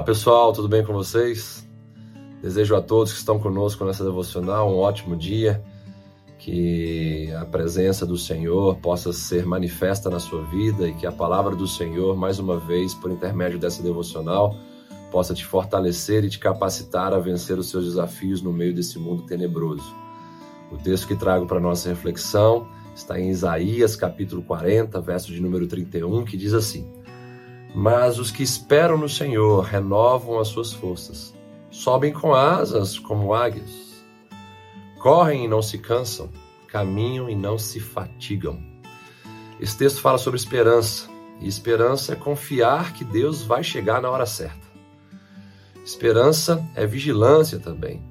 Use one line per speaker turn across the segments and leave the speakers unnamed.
Olá pessoal, tudo bem com vocês? Desejo a todos que estão conosco nessa devocional um ótimo dia, que a presença do Senhor possa ser manifesta na sua vida e que a palavra do Senhor, mais uma vez, por intermédio dessa devocional, possa te fortalecer e te capacitar a vencer os seus desafios no meio desse mundo tenebroso. O texto que trago para nossa reflexão está em Isaías capítulo 40, verso de número 31, que diz assim: mas os que esperam no Senhor renovam as suas forças. Sobem com asas como águias. Correm e não se cansam. Caminham e não se fatigam. Esse texto fala sobre esperança. E esperança é confiar que Deus vai chegar na hora certa. Esperança é vigilância também.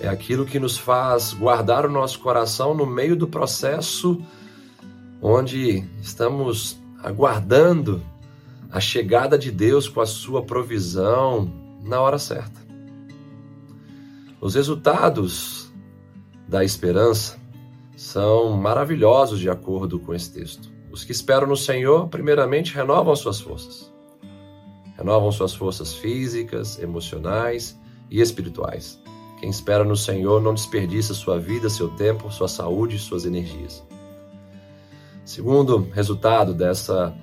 É aquilo que nos faz guardar o nosso coração no meio do processo onde estamos aguardando a chegada de Deus com a sua provisão na hora certa. Os resultados da esperança são maravilhosos de acordo com esse texto. Os que esperam no Senhor, primeiramente, renovam suas forças. Renovam suas forças físicas, emocionais e espirituais. Quem espera no Senhor não desperdiça sua vida, seu tempo, sua saúde e suas energias. Segundo resultado dessa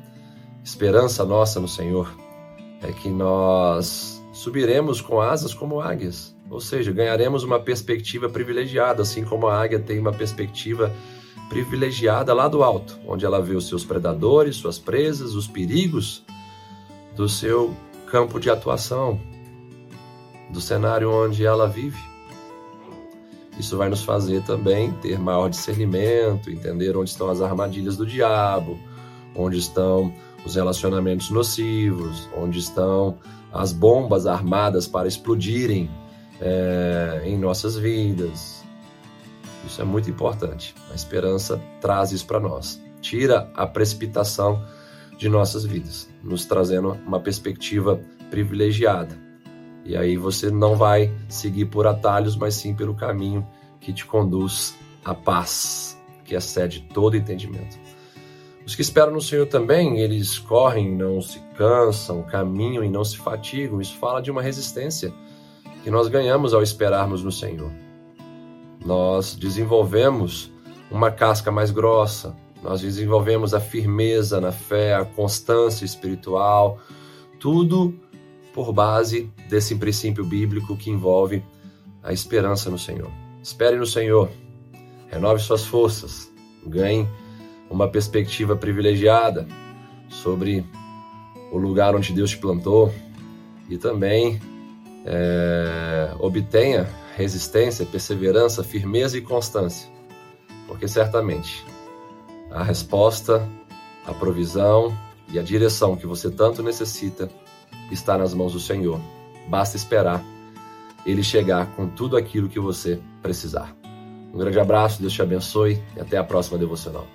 esperança nossa no Senhor é que nós subiremos com asas como águias, ou seja, ganharemos uma perspectiva privilegiada, assim como a águia tem uma perspectiva privilegiada lá do alto, onde ela vê os seus predadores, suas presas, os perigos do seu campo de atuação, do cenário onde ela vive. Isso vai nos fazer também ter maior discernimento, entender onde estão as armadilhas do diabo, onde estão os relacionamentos nocivos, onde estão as bombas armadas para explodirem é, em nossas vidas. Isso é muito importante. A esperança traz isso para nós. Tira a precipitação de nossas vidas, nos trazendo uma perspectiva privilegiada. E aí você não vai seguir por atalhos, mas sim pelo caminho que te conduz à paz, que excede todo entendimento. Os que esperam no Senhor também, eles correm, não se cansam, caminham e não se fatigam. Isso fala de uma resistência que nós ganhamos ao esperarmos no Senhor. Nós desenvolvemos uma casca mais grossa, nós desenvolvemos a firmeza na fé, a constância espiritual, tudo por base desse princípio bíblico que envolve a esperança no Senhor. Espere no Senhor, renove suas forças, ganhe uma perspectiva privilegiada sobre o lugar onde Deus te plantou e também é, obtenha resistência, perseverança, firmeza e constância, porque certamente a resposta, a provisão e a direção que você tanto necessita está nas mãos do Senhor. Basta esperar ele chegar com tudo aquilo que você precisar. Um grande abraço, Deus te abençoe e até a próxima devocional.